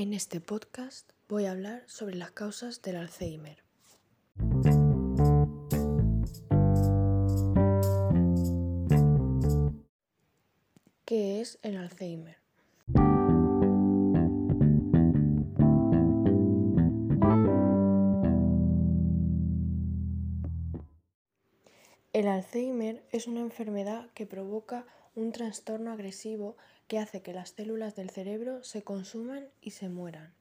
En este podcast voy a hablar sobre las causas del Alzheimer. ¿Qué es el Alzheimer? El Alzheimer es una enfermedad que provoca un trastorno agresivo que hace que las células del cerebro se consuman y se mueran.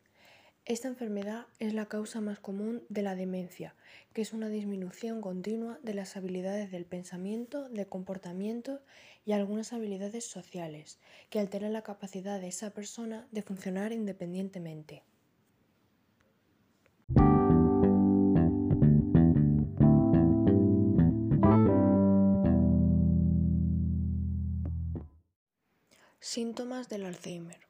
Esta enfermedad es la causa más común de la demencia, que es una disminución continua de las habilidades del pensamiento, del comportamiento y algunas habilidades sociales, que alteran la capacidad de esa persona de funcionar independientemente. Síntomas del Alzheimer.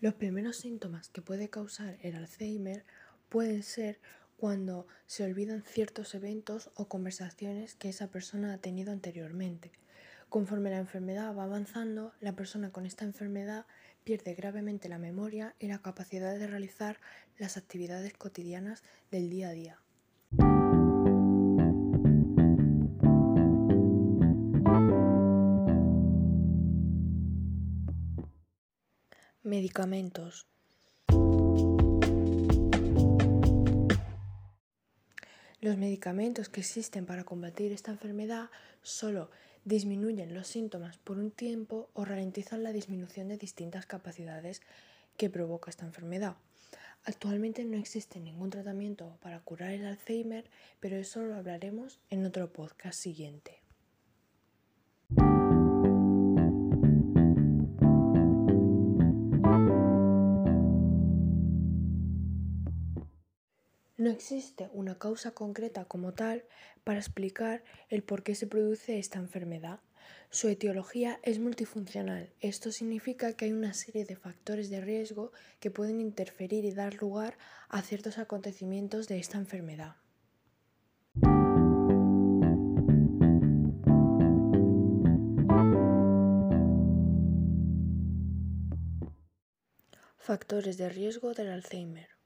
Los primeros síntomas que puede causar el Alzheimer pueden ser cuando se olvidan ciertos eventos o conversaciones que esa persona ha tenido anteriormente. Conforme la enfermedad va avanzando, la persona con esta enfermedad pierde gravemente la memoria y la capacidad de realizar las actividades cotidianas del día a día. Medicamentos. Los medicamentos que existen para combatir esta enfermedad solo disminuyen los síntomas por un tiempo o ralentizan la disminución de distintas capacidades que provoca esta enfermedad. Actualmente no existe ningún tratamiento para curar el Alzheimer, pero eso lo hablaremos en otro podcast siguiente. No existe una causa concreta como tal para explicar el por qué se produce esta enfermedad. Su etiología es multifuncional. Esto significa que hay una serie de factores de riesgo que pueden interferir y dar lugar a ciertos acontecimientos de esta enfermedad. Factores de riesgo del Alzheimer.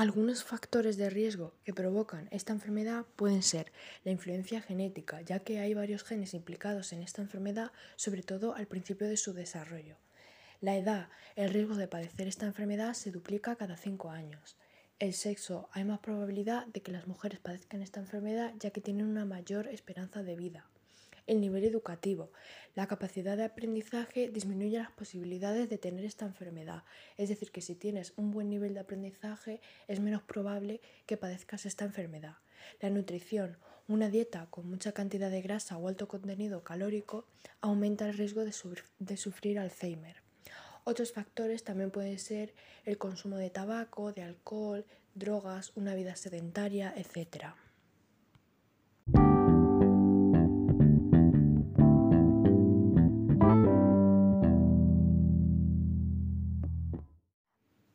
Algunos factores de riesgo que provocan esta enfermedad pueden ser la influencia genética, ya que hay varios genes implicados en esta enfermedad, sobre todo al principio de su desarrollo. La edad, el riesgo de padecer esta enfermedad se duplica cada 5 años. El sexo, hay más probabilidad de que las mujeres padezcan esta enfermedad ya que tienen una mayor esperanza de vida el nivel educativo. La capacidad de aprendizaje disminuye las posibilidades de tener esta enfermedad. Es decir, que si tienes un buen nivel de aprendizaje es menos probable que padezcas esta enfermedad. La nutrición. Una dieta con mucha cantidad de grasa o alto contenido calórico aumenta el riesgo de, de sufrir Alzheimer. Otros factores también pueden ser el consumo de tabaco, de alcohol, drogas, una vida sedentaria, etc.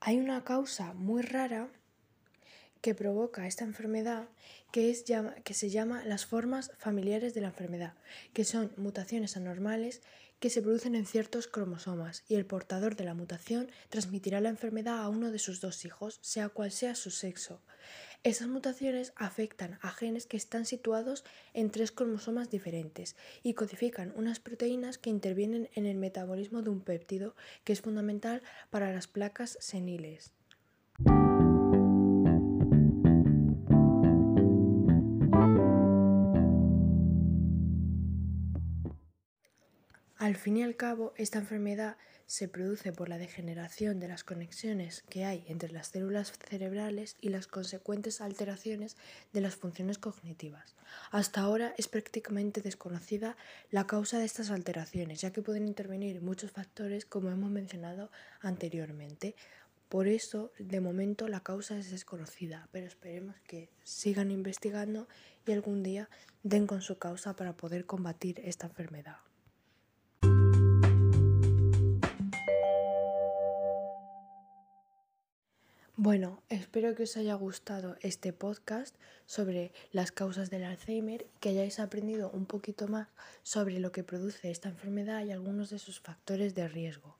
Hay una causa muy rara que provoca esta enfermedad que, es, que se llama las formas familiares de la enfermedad, que son mutaciones anormales que se producen en ciertos cromosomas y el portador de la mutación transmitirá la enfermedad a uno de sus dos hijos, sea cual sea su sexo. Esas mutaciones afectan a genes que están situados en tres cromosomas diferentes y codifican unas proteínas que intervienen en el metabolismo de un péptido que es fundamental para las placas seniles. Al fin y al cabo, esta enfermedad se produce por la degeneración de las conexiones que hay entre las células cerebrales y las consecuentes alteraciones de las funciones cognitivas. Hasta ahora es prácticamente desconocida la causa de estas alteraciones, ya que pueden intervenir muchos factores como hemos mencionado anteriormente. Por eso, de momento, la causa es desconocida, pero esperemos que sigan investigando y algún día den con su causa para poder combatir esta enfermedad. Bueno, espero que os haya gustado este podcast sobre las causas del Alzheimer y que hayáis aprendido un poquito más sobre lo que produce esta enfermedad y algunos de sus factores de riesgo.